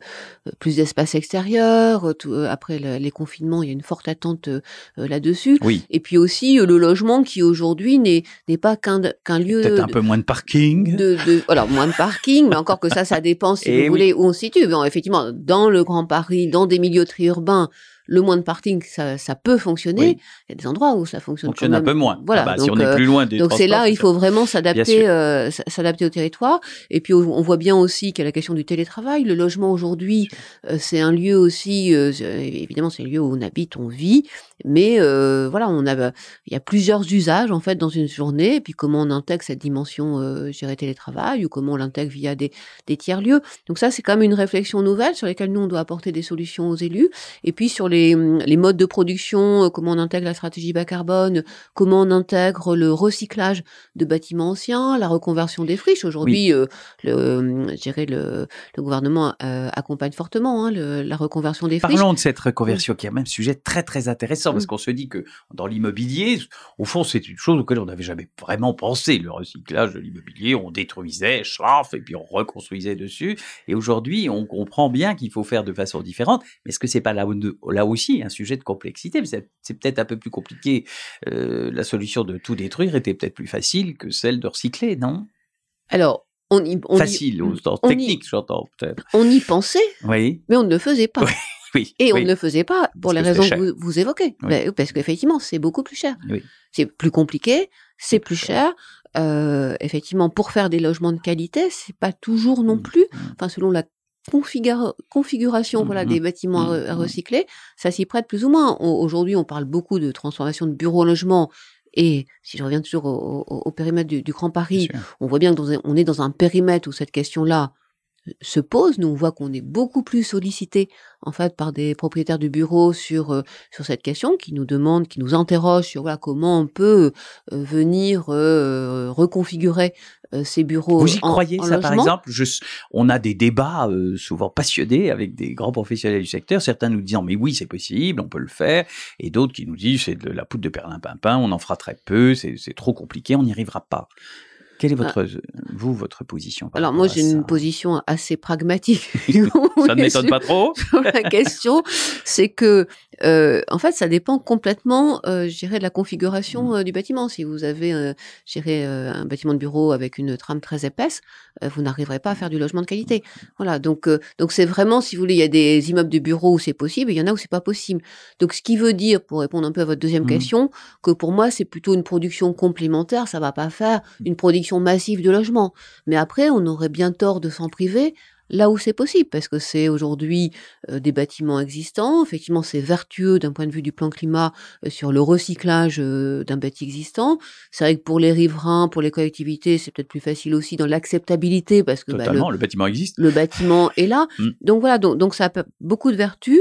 plus d'espace extérieur. Tout, après les confinements, il y a une forte attente là-dessus. Oui. Et puis aussi le logement qui aujourd'hui n'est n'est pas qu'un qu'un lieu. Peut-être un peu moins de parking. De, de, alors moins de parking, mais encore que ça, ça dépend si vous voulez où on se situe. Bon, effectivement, dans le Grand Paris, dans des milieux triurbains, le moins de parking, ça, ça peut fonctionner. Il y a des endroits où ça fonctionne, fonctionne quand un peu moins. Voilà. Ah bah, donc, si on est plus loin des donc c'est là, il faut vraiment s'adapter, euh, s'adapter au territoire. Et puis on voit bien aussi qu'il y a la question du télétravail. Le logement aujourd'hui, euh, c'est un lieu aussi, euh, évidemment, c'est un lieu où on habite, on vit, mais euh, voilà, on a, il y a plusieurs usages en fait dans une journée. Et puis comment on intègre cette dimension, euh, gérer télétravail ou comment on l'intègre via des, des tiers lieux. Donc ça, c'est quand même une réflexion nouvelle sur laquelle nous on doit apporter des solutions aux élus. Et puis sur les, les modes de production, euh, comment on intègre la stratégie bas carbone, comment on intègre le recyclage de bâtiments anciens, la reconversion des friches. Aujourd'hui, euh, le, dirais le, le gouvernement euh, accompagne fortement hein, le, la reconversion des friches. Parlons de cette reconversion qui est même sujet très très intéressant parce mmh. qu'on se dit que dans l'immobilier, au fond, c'est une chose auquel on n'avait jamais vraiment pensé. Le recyclage de l'immobilier, on détruisait, schlaf, et puis on reconstruisait dessus. Et aujourd'hui, on comprend bien qu'il faut faire de façon différente. Mais est-ce que c'est pas là, là aussi un sujet de complexité? C'est peut-être un peu plus compliqué. Euh, la solution de tout détruire était peut-être plus facile que celle de recycler, non? Alors, on y, on Facile, au sens technique, j'entends peut-être. On y pensait, oui. mais on ne le faisait pas. Oui. Oui, et on ne le faisait pas pour Parce les raisons que vous, vous évoquez. Oui. Parce qu'effectivement, c'est beaucoup plus cher. C'est plus compliqué, c'est plus cher. Euh, effectivement, pour faire des logements de qualité, c'est pas toujours non Mm, plus, mm. enfin selon la configura- configuration Mm, voilà mm, des bâtiments à, re- à recycler, ça s'y prête plus ou moins. Aujourd'hui, on parle beaucoup de transformation de bureaux en logements. Et si je reviens toujours au, au- au périmètre du, du Grand Paris, on voit bien qu'on est dans un périmètre où cette question-là se pose. Nous, on voit qu'on est beaucoup plus sollicité en fait par des propriétaires du bureau sur euh, sur cette question, qui nous demandent, qui nous interrogent sur voilà comment on peut euh, venir euh, reconfigurer euh, ces bureaux. Vous y en- croyez, en ça, par exemple? Je, On a des débats euh, souvent passionnés avec des grands professionnels du secteur, certains nous disant, mais oui, c'est possible, on peut le faire, et d'autres qui nous disent, c'est de la poudre de perlimpinpin, on en fera très peu, c'est c'est trop compliqué, on n'y arrivera pas. Quelle est votre, vous, votre position par Alors moi, j'ai une position assez pragmatique. Ça ne m'étonne pas trop. sur la question, c'est que euh, en fait, ça dépend complètement, euh, je dirais, de la Mmh. configuration euh, du bâtiment. Si vous avez, euh, je dirais, euh, un bâtiment de bureau avec une trame très épaisse, euh, vous n'arriverez pas à faire du logement de qualité. Voilà. Donc, euh, donc c'est vraiment, si vous voulez, il y a des immeubles de bureau où c'est possible, et il y en a où c'est pas possible. Donc, ce qui veut dire, pour répondre un peu à votre deuxième Mhm. question, que pour moi, c'est plutôt une production complémentaire. Ça va pas faire une production massive de logements. Mais après, on aurait bien tort de s'en priver là où c'est possible, parce que c'est aujourd'hui euh, des bâtiments existants. Effectivement, c'est vertueux d'un point de vue du plan climat euh, sur le recyclage euh, d'un bâti existant. C'est vrai que pour les riverains, pour les collectivités, c'est peut-être plus facile aussi dans l'acceptabilité, parce que bah, le, bâtiment existe. le bâtiment est là. Mm. Donc voilà, donc, donc ça a beaucoup de vertus.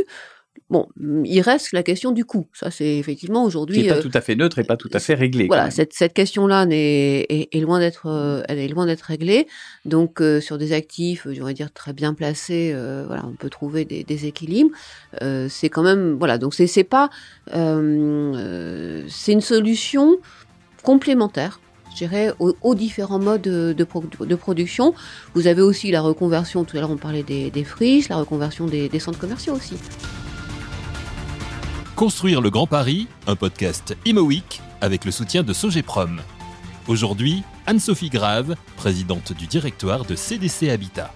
Bon, il reste la question du coût. Ça, c'est effectivement Qui aujourd'hui. n'est pas euh, tout à fait neutre et pas tout à fait réglé. voilà, cette, cette question-là est, est loin d'être, euh, elle est loin d'être réglée. Donc, euh, sur des actifs, je dire très bien placés, voilà, on peut trouver des, des équilibres. C'est quand même, voilà, donc c'est c'est pas, c'est une solution complémentaire. Je dirais aux, aux différents modes de, de pro- de production. Vous avez aussi la reconversion. Tout à l'heure, on parlait des, des friches, la reconversion des, des centres commerciaux aussi. Construire le Grand Paris, un podcast Imo Week avec le soutien de Sogeprom. Aujourd'hui, Anne-Sophie Grave, présidente du directoire de CDC Habitat.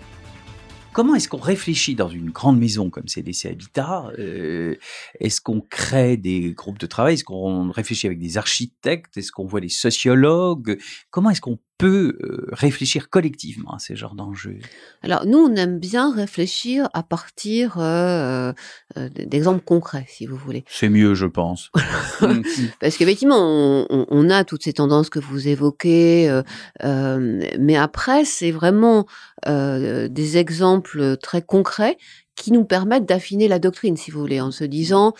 Comment est-ce qu'on réfléchit dans une grande maison comme CDC Habitat euh, Est-ce qu'on crée des groupes de travail Est-ce qu'on réfléchit avec des architectes Est-ce qu'on voit des sociologues Comment est-ce qu'on peut euh, réfléchir collectivement à ces genres d'enjeux Alors nous, on aime bien réfléchir à partir euh, euh, d'exemples concrets, si vous voulez. C'est mieux, je pense. Parce qu'effectivement, on, a toutes ces tendances que vous évoquez, euh, euh, mais après, c'est vraiment des exemples très concrets qui nous permettent d'affiner la doctrine, si vous voulez, en se disant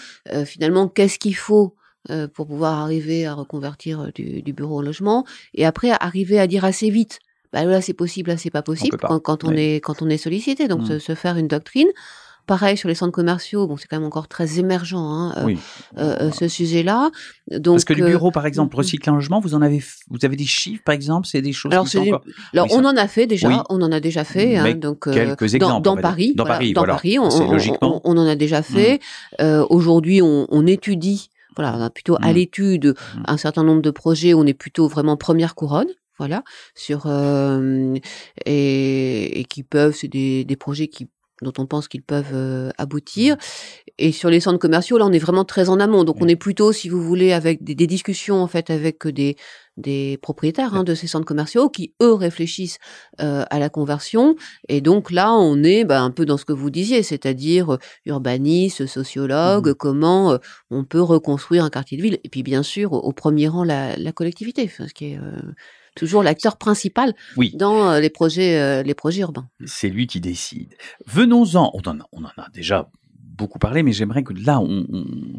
finalement qu'est-ce qu'il faut euh, pour pouvoir arriver à reconvertir euh, du, du bureau en logement, et après arriver à dire assez vite. Bah là c'est possible, là c'est pas possible quand, quand on Oui. est quand on est sollicité. Donc Mm. se, se faire une doctrine. pareil sur les centres commerciaux, bon, c'est quand même encore très émergent, hein, euh, euh, ce sujet-là. Donc, Parce que les bureaux, par exemple, recycler logement, vous en avez, vous avez des chiffres, par exemple, c'est des choses. Alors, qui sont encore... alors on en a fait déjà, on en a déjà fait. Hein, donc quelques exemples. Dans, Paris, dans Paris, dans Paris, on, on, on, en a déjà fait. Mmh. Aujourd'hui, on, étudie voilà, on a plutôt à mmh. l'étude mmh. un certain nombre de projets. On est plutôt vraiment première couronne voilà, sur et, et, qui peuvent, c'est des, des projets qui dont on pense qu'ils peuvent aboutir. Mmh. Et sur les centres commerciaux, là, on est vraiment très en amont. Donc, on est plutôt, si vous voulez, avec des, des discussions en fait avec des des propriétaires hein, de ces centres commerciaux qui eux réfléchissent à la conversion. Et donc là, on est bah, un peu dans ce que vous disiez, c'est-à-dire urbaniste, sociologue, mmh comment on peut reconstruire un quartier de ville. Et puis bien sûr, au, premier rang, la, la collectivité, ce qui est toujours l'acteur principal dans euh, les projets, euh, les projets urbains. C'est lui qui décide. Venons-en, on, on en a déjà beaucoup parlé, mais j'aimerais que là, on,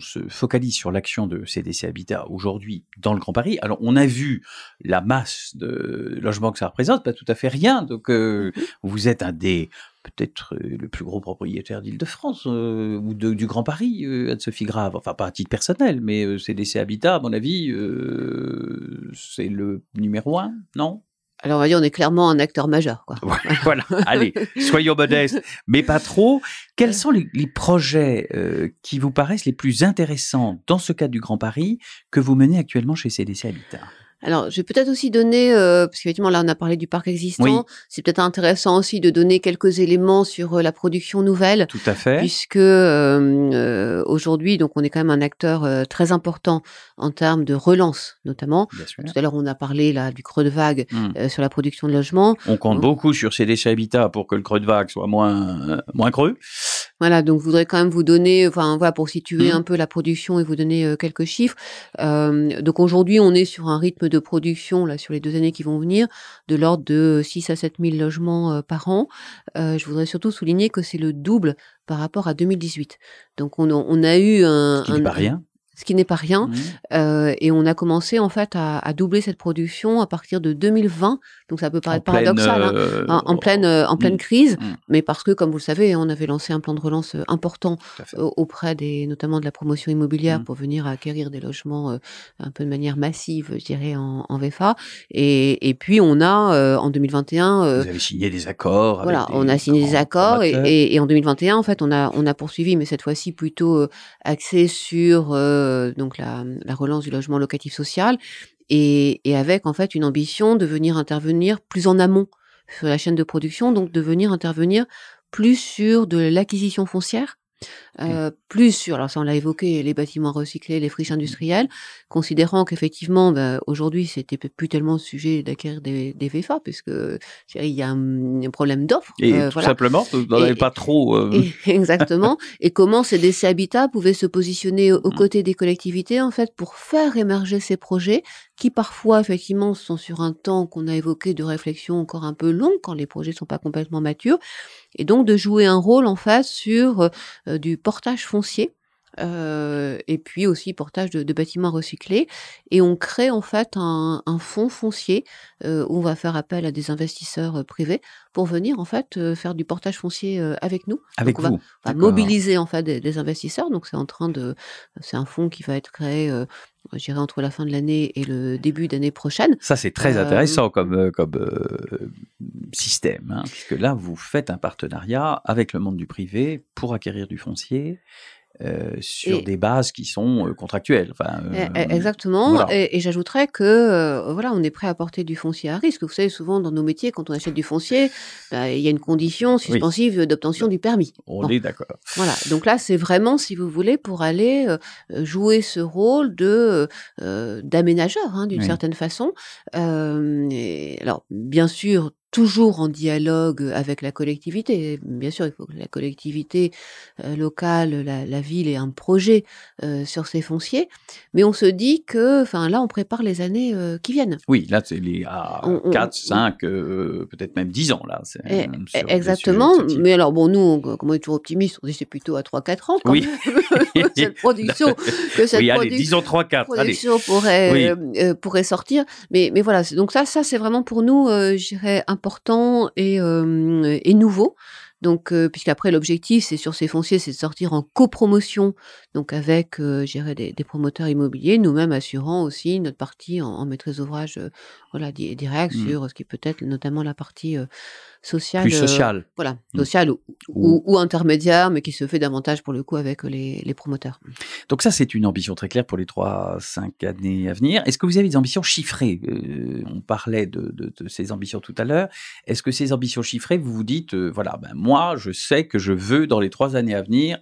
se focalise sur l'action de CDC Habitat aujourd'hui dans le Grand Paris. Alors, on a vu la masse de logements que ça représente, pas tout à fait rien. Donc, euh, mm-hmm. vous êtes un des peut-être euh, le plus gros propriétaire d'Île-de-France euh, ou du Grand Paris, euh, Anne-Sophie Grave. Enfin, pas à titre personnel, mais CDC Habitat, à mon avis, c'est le numéro un, non? Alors on va dire on est clairement un acteur majeur. Quoi. voilà, allez, soyons modestes, mais pas trop. Quels sont les, projets qui vous paraissent les plus intéressants dans ce cadre du Grand Paris que vous menez actuellement chez CDC Habitat? Alors, je vais peut-être aussi donner, euh, parce qu'effectivement, là, on a parlé du parc existant. C'est peut-être intéressant aussi de donner quelques éléments sur euh, la production nouvelle. Tout à fait. Puisque euh, euh aujourd'hui, donc, on est quand même un acteur euh, très important en termes de relance, notamment. Bien sûr. Tout à l'heure, on a parlé là du creux de vague mmh. sur la production de logements. On compte beaucoup sur ces déchets Habitat pour que le creux de vague soit moins moins creux. Voilà, donc je voudrais quand même vous donner, enfin voilà, pour situer mmh. un peu la production et vous donner quelques chiffres. donc aujourd'hui, on est sur un rythme de production là sur les deux années qui vont venir de l'ordre de 6 à 7 000 logements euh, par an. Euh, je voudrais surtout souligner que c'est le double par rapport à 2018. Donc on, on a eu un... Ce qui n'est pas rien ce qui n'est pas rien. Mmh. Euh, et on a commencé en fait à, à, doubler cette production à partir de 2020. Donc ça peut paraître paradoxal, hein, euh, en, pleine euh, en pleine mmh. crise, mmh. mais parce que comme vous le savez, on avait lancé un plan de relance euh, important auprès des notamment de la promotion immobilière pour venir acquérir des logements un peu de manière massive, je dirais en, en VFA. Et, et puis on a en 2021. vous avez signé des accords. Voilà, on a signé des accords et, et, et, en 2021 en fait on a on a poursuivi, mais cette fois-ci plutôt axé sur euh, donc la, relance du logement locatif social, et, avec en fait une ambition de venir intervenir plus en amont sur la chaîne de production, donc de venir intervenir plus sur de l'acquisition foncière euh, plus sur, alors ça on l'a évoqué, les bâtiments recyclés, les friches industrielles, considérant qu'effectivement, bah, aujourd'hui, c'était plus tellement le sujet d'acquérir des, des VFA, puisque il y a un, problème d'offre. Et euh, tout simplement, vous n'en avez pas trop. Euh... exactement. et comment ces décès habitats pouvaient se positionner aux, mmh. côtés des collectivités, en fait, pour faire émerger ces projets qui parfois, effectivement, sont sur un temps qu'on a évoqué de réflexion encore un peu long, quand les projets sont pas complètement matures, et donc de jouer un rôle, en fait, sur euh, du portage foncier. Euh, et puis aussi portage de, bâtiments recyclés. Et on crée en fait un, fonds foncier euh, où on va faire appel à des investisseurs privés pour venir en fait faire du portage foncier avec nous. Avec on vous. Va, mobiliser en fait des, investisseurs. Donc c'est en train de, c'est un fonds qui va être créé. je dirais entre la fin de l'année et le début d'année prochaine. Ça, c'est très intéressant comme, comme système, hein, puisque là, vous faites un partenariat avec le monde du privé pour acquérir du foncier. Euh, sur des bases qui sont euh, contractuelles. Enfin, eh, eh, euh, exactement. Et, et j'ajouterais que voilà, on est prêt à porter du foncier à risque. Vous savez, souvent dans nos métiers, quand on achète du foncier, bah, il y a une condition suspensive d'obtention du permis. On est d'accord. Voilà. Donc là, c'est vraiment, si vous voulez, pour aller jouer ce rôle de d'aménageur, hein, d'une certaine façon. Et, alors, bien sûr, toujours en dialogue avec la collectivité. Bien sûr, il faut que la collectivité euh, locale, la, ville ait un projet euh, sur ses fonciers, mais on se dit que, enfin là, on prépare les années euh, qui viennent. Oui, là, c'est les à 4, 5, peut-être même 10 ans là. Eh, eh, exactement. Mais alors bon, nous, comme on est toujours optimiste, on dit c'est plutôt à 3-4 ans quand oui. même. cette production que cette oui, allez, disons 3, 4, production pourrait pourrait sortir. Mais mais voilà, donc ça ça c'est vraiment pour nous, je dirais important et, et nouveau Donc, euh, puisqu'après, l'objectif, c'est sur ces fonciers, c'est de sortir en copromotion, donc avec, euh, des, des, promoteurs immobiliers, nous-mêmes assurant aussi notre partie en, en maîtrise d'ouvrage, euh, voilà, direct mmh. sur ce qui peut être notamment la partie euh, sociale. Plus sociale. voilà, mmh. sociale ou, ou, intermédiaire, mais qui se fait davantage pour le coup avec les, les promoteurs. Donc ça, c'est une ambition très claire pour les 3-5 années à venir. Est-ce que vous avez des ambitions chiffrées? On parlait de, de, de, ces ambitions tout à l'heure. Est-ce que ces ambitions chiffrées, vous vous dites, voilà, ben, moi, je sais que je veux, dans les trois années à venir,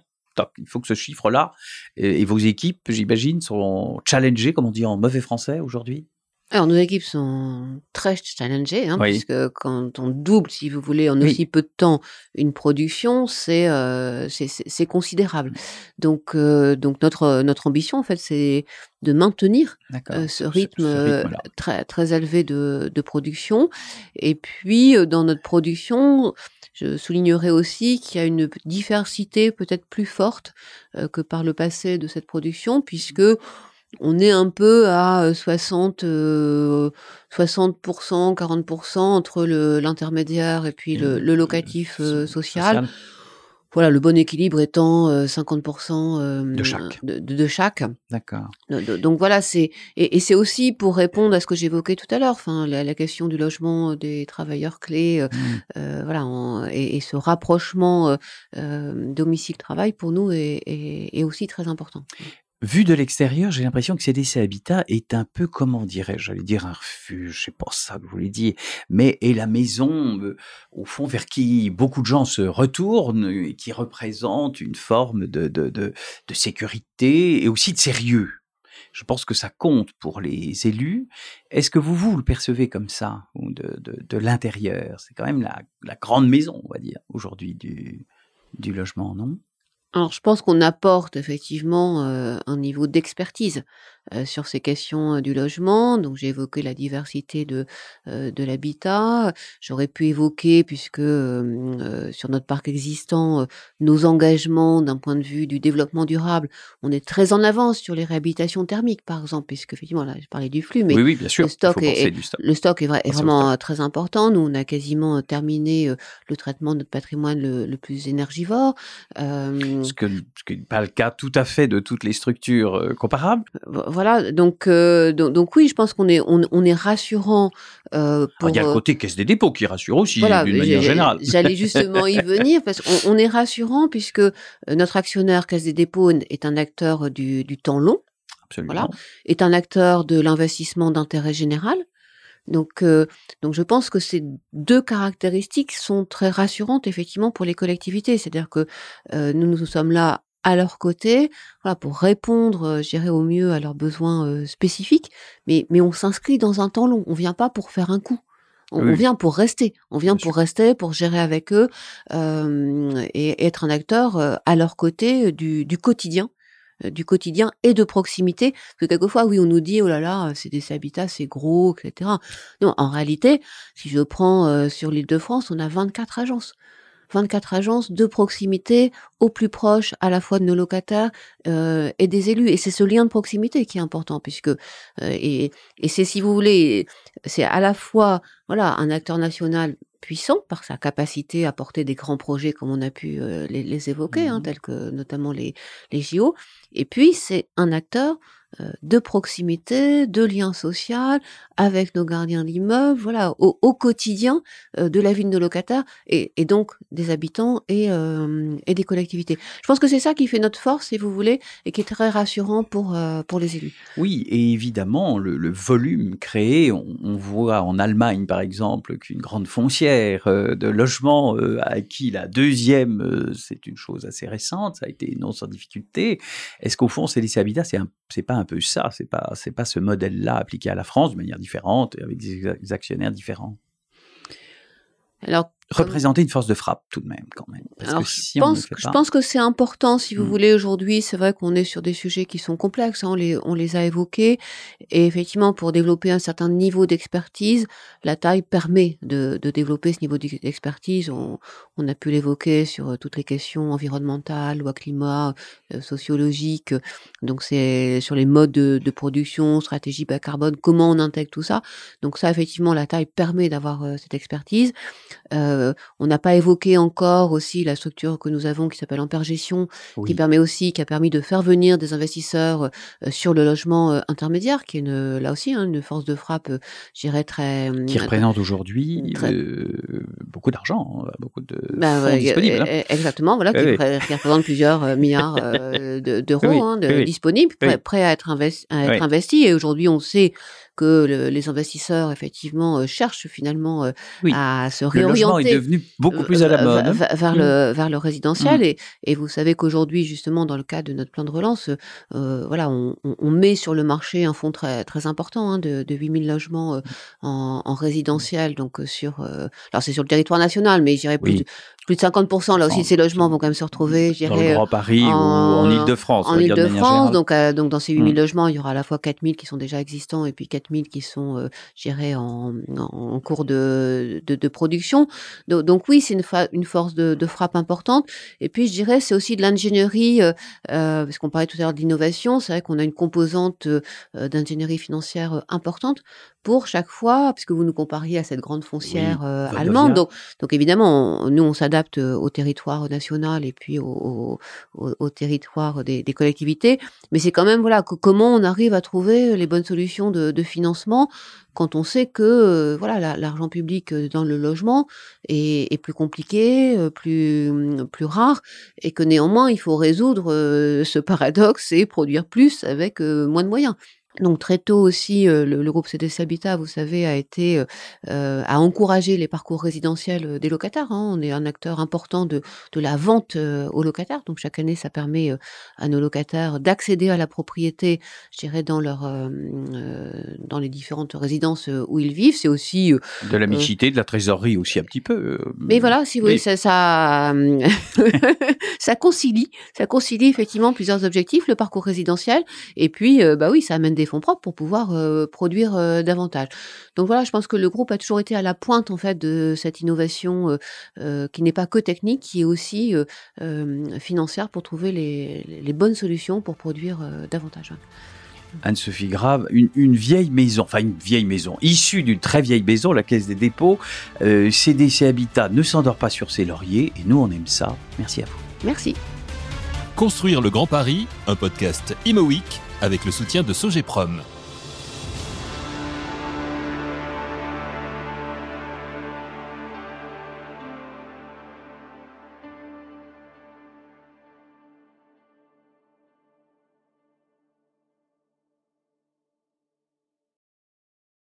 il faut que ce chiffre-là, et, vos équipes, j'imagine, sont challengées, comme on dit en mauvais français aujourd'hui? Alors, nos équipes sont très challengées, hein, puisque quand on double, si vous voulez, en aussi peu de temps, une production, c'est euh, c'est considérable. Donc, euh, donc notre notre ambition, en fait, c'est de maintenir euh, ce rythme, euh, très très élevé de, de production. Et puis, euh, dans notre production, je soulignerai aussi qu'il y a une diversité peut-être plus forte que par le passé de cette production, puisque on est un peu à 60, 60%, 40% entre l'intermédiaire et puis le, le locatif social. Voilà, le bon équilibre étant 50% de chaque. De, chaque. D'accord. Donc voilà, c'est et, c'est aussi pour répondre à ce que j'évoquais tout à l'heure, enfin la, question du logement des travailleurs clés, mmh. voilà, et, ce rapprochement domicile-travail pour nous est, est, aussi très important. Vu de l'extérieur, j'ai l'impression que CDC Habitat est un peu, comment dirais-je, j'allais dire un refuge, c'est pas ça que vous voulez dire, mais est la maison, euh, au fond, vers qui beaucoup de gens se retournent et qui représente une forme de, de, de, sécurité et aussi de sérieux. Je pense que ça compte pour les élus. Est-ce que vous, vous le percevez comme ça, ou de, de, de l'intérieur? C'est quand même la, la grande maison, on va dire, aujourd'hui du, du logement, non? Alors, je pense qu'on apporte effectivement euh, un niveau d'expertise euh, sur ces questions euh, du logement. Donc, j'ai évoqué la diversité de, de l'habitat. J'aurais pu évoquer, puisque sur notre parc existant, nos engagements d'un point de vue du développement durable, on est très en avance sur les réhabilitations thermiques, par exemple, puisque effectivement, là, je parlais du flux, mais oui, oui, bien sûr. le stock, est, Le stock est, vraiment très important. Nous, on a quasiment terminé le traitement de notre patrimoine le, le plus énergivore. Ce que ce n'est pas le cas tout à fait de toutes les structures euh, comparables. Voilà, donc, euh, donc, oui, je pense qu'on est, on, est rassurant. Euh, pour, il y a le côté caisse des dépôts qui rassure aussi d'une manière générale. J'allais justement y venir parce qu'on on est rassurant puisque notre actionnaire caisse des dépôts est un acteur du, du temps long. Absolument. Voilà, est un acteur de l'investissement d'intérêt général. Donc, euh, donc je pense que ces deux caractéristiques sont très rassurantes effectivement pour les collectivités. C'est-à-dire que euh, nous nous sommes là à leur côté, voilà, pour répondre, euh, je dirais, au mieux à leurs besoins spécifiques, mais, mais on s'inscrit dans un temps long. On vient pas pour faire un coup. On, vient pour rester. On vient pour rester, pour gérer avec eux et être un acteur à leur côté du, du quotidien euh, du quotidien et de proximité. Parce que quelquefois, oui, on nous dit, oh là là, c'est des habitats, c'est gros, etc. Non, en réalité, si je prends euh, sur l'île de France, on a 24 agences. 24 agences de proximité au plus proche à la fois de nos locataires euh, et des élus. Et c'est ce lien de proximité qui est important, puisque et, et c'est si vous voulez, c'est à la fois voilà un acteur national puissant par sa capacité à porter des grands projets comme on a pu les, évoquer, hein, mmh tels que notamment les, les JO. Et puis, c'est un acteur euh, de proximité, de lien social avec nos gardiens d'immeuble, voilà, au, quotidien euh, de la vie de nos locataires et, donc des habitants et, euh, et, des collectivités. Je pense que c'est ça qui fait notre force, si vous voulez, et qui est très rassurant pour, pour les élus. Oui, et évidemment, le, volume créé, on, voit en Allemagne, par exemple, qu'une grande foncière de logement a acquis la deuxième, c'est une chose assez récente, ça a été non sans difficulté. Est-ce qu'au fond, c'est les habitats, c'est pas un peu ça, c'est pas c'est pas ce modèle-là appliqué à la France de manière différente avec des actionnaires différents. Alors représenter une force de frappe tout de même quand même. Alors, je, pense, je pense que c'est important si vous mmh. voulez aujourd'hui. C'est vrai qu'on est sur des sujets qui sont complexes, hein, on, les, on les a évoqués. Et effectivement, pour développer un certain niveau d'expertise, la taille permet de, de, développer ce niveau d'expertise. On, on, a pu l'évoquer sur euh, toutes les questions environnementales, loi climat, euh, sociologiques. Donc c'est sur les modes de, de, production, stratégie bas carbone, comment on intègre tout ça. Donc ça, effectivement, la taille permet d'avoir euh, cette expertise. Euh, euh, on n'a pas évoqué encore aussi la structure que nous avons qui s'appelle Ampère Gestion, qui permet aussi, qui a permis de faire venir des investisseurs euh, sur le logement euh, intermédiaire, qui est une, là aussi hein, une force de frappe, je dirais très. Qui représente aujourd'hui beaucoup d'argent, hein, beaucoup de bah, fonds disponibles. Hein. Exactement, voilà, qui, représente plusieurs milliards d'euros hein, disponibles, prêts, à être, investi, à être investis. Et aujourd'hui, on sait que les investisseurs effectivement euh, cherchent finalement euh, à se réorienter. Le logement est devenu beaucoup plus à la mode hein. vers, le mmh. vers le résidentiel mmh. et, et vous savez qu'aujourd'hui justement dans le cadre de notre plan de relance, euh, voilà, on, on, met sur le marché un fonds très très important hein, de, de 8000 logements mmh. en, en, résidentiel donc sur alors c'est sur le territoire national mais je dirais plus plus de 50% là aussi de ces logements vont quand même se retrouver, je dirais, dans le Grand Paris ou en Ile-de-France. En Ile-de-France, donc, donc dans ces 8000 logements, il y aura à la fois 4000 qui sont déjà existants et puis 4000 qui sont, euh, en, en, cours de, de, production. Donc, oui, c'est une, une, force de, de, frappe importante. Et puis je dirais, c'est aussi de l'ingénierie, euh, euh, parce qu'on parlait tout à l'heure de l'innovation. C'est vrai qu'on a une composante euh, d'ingénierie financière importante pour chaque fois, puisque vous nous compariez à cette grande foncière allemande. Donc, donc évidemment, nous, on s'adapte au territoire national et puis au, territoire des, collectivités. Mais c'est quand même, voilà, comment on arrive à trouver les bonnes solutions de, financement quand on sait que euh, voilà l'argent public euh, dans le logement est, plus compliqué, euh, plus plus rare et que néanmoins il faut résoudre ce paradoxe et produire plus avec moins de moyens. Donc très tôt aussi, euh, le, groupe CDC Habitat, vous savez, a été euh, à encourager les parcours résidentiels euh, des locataires. Hein. On est un acteur important de, de la vente aux locataires. Donc chaque année, ça permet à nos locataires d'accéder à la propriété, je dirais, dans leur dans les différentes résidences où ils vivent. C'est aussi de la mixité, de la trésorerie aussi un petit peu. Mais voilà, si vous voulez, ça ça, ça concilie, ça concilie effectivement plusieurs objectifs, le parcours résidentiel, et puis bah oui, ça amène des fonds propres pour pouvoir euh, produire euh, davantage. Donc voilà, je pense que le groupe a toujours été à la pointe en fait de cette innovation euh, qui n'est pas que technique, qui est aussi financière pour trouver les, bonnes solutions pour produire davantage. Anne-Sophie Grave, une, vieille maison, enfin une vieille maison, issue d'une très vieille maison, la Caisse des dépôts. CDC Habitat ne s'endort pas sur ses lauriers et nous on aime ça. Merci à vous. Merci. Construire le Grand Paris, un podcast Imo avec le soutien de Sogeprom.